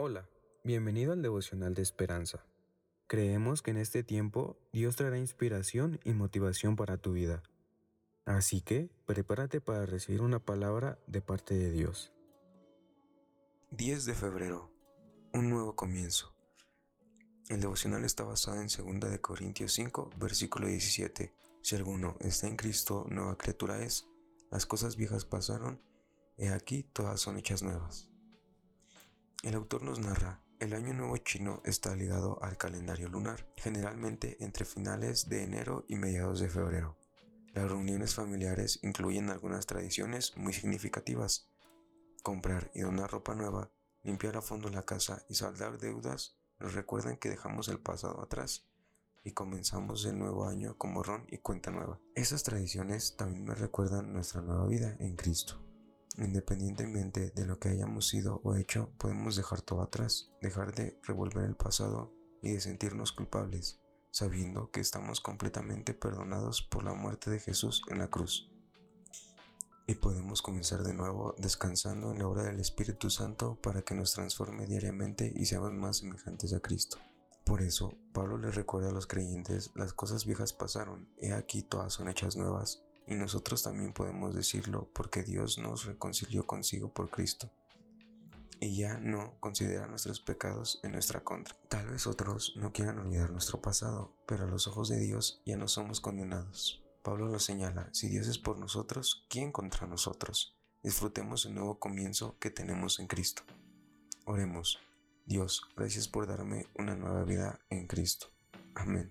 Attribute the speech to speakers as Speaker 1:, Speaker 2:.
Speaker 1: Hola, bienvenido al devocional de esperanza. Creemos que en este tiempo Dios traerá inspiración y motivación para tu vida. Así que prepárate para recibir una palabra de parte de Dios.
Speaker 2: 10 de febrero. Un nuevo comienzo. El devocional está basado en 2 de Corintios 5, versículo 17. Si alguno está en Cristo, nueva criatura es. Las cosas viejas pasaron, he aquí todas son hechas nuevas. El autor nos narra, el año nuevo chino está ligado al calendario lunar, generalmente entre finales de enero y mediados de febrero. Las reuniones familiares incluyen algunas tradiciones muy significativas. Comprar y donar ropa nueva, limpiar a fondo la casa y saldar deudas nos recuerdan que dejamos el pasado atrás y comenzamos el nuevo año con borrón y cuenta nueva. Esas tradiciones también me recuerdan nuestra nueva vida en Cristo. Independientemente de lo que hayamos sido o hecho, podemos dejar todo atrás, dejar de revolver el pasado y de sentirnos culpables, sabiendo que estamos completamente perdonados por la muerte de Jesús en la cruz. Y podemos comenzar de nuevo descansando en la obra del Espíritu Santo para que nos transforme diariamente y seamos más semejantes a Cristo. Por eso, Pablo le recuerda a los creyentes, las cosas viejas pasaron, he aquí todas son hechas nuevas, y nosotros también podemos decirlo porque Dios nos reconcilió consigo por Cristo y ya no considera nuestros pecados en nuestra contra. Tal vez otros no quieran olvidar nuestro pasado, pero a los ojos de Dios ya no somos condenados. Pablo lo señala, si Dios es por nosotros, ¿quién contra nosotros? Disfrutemos el nuevo comienzo que tenemos en Cristo. Oremos, Dios, gracias por darme una nueva vida en Cristo. Amén.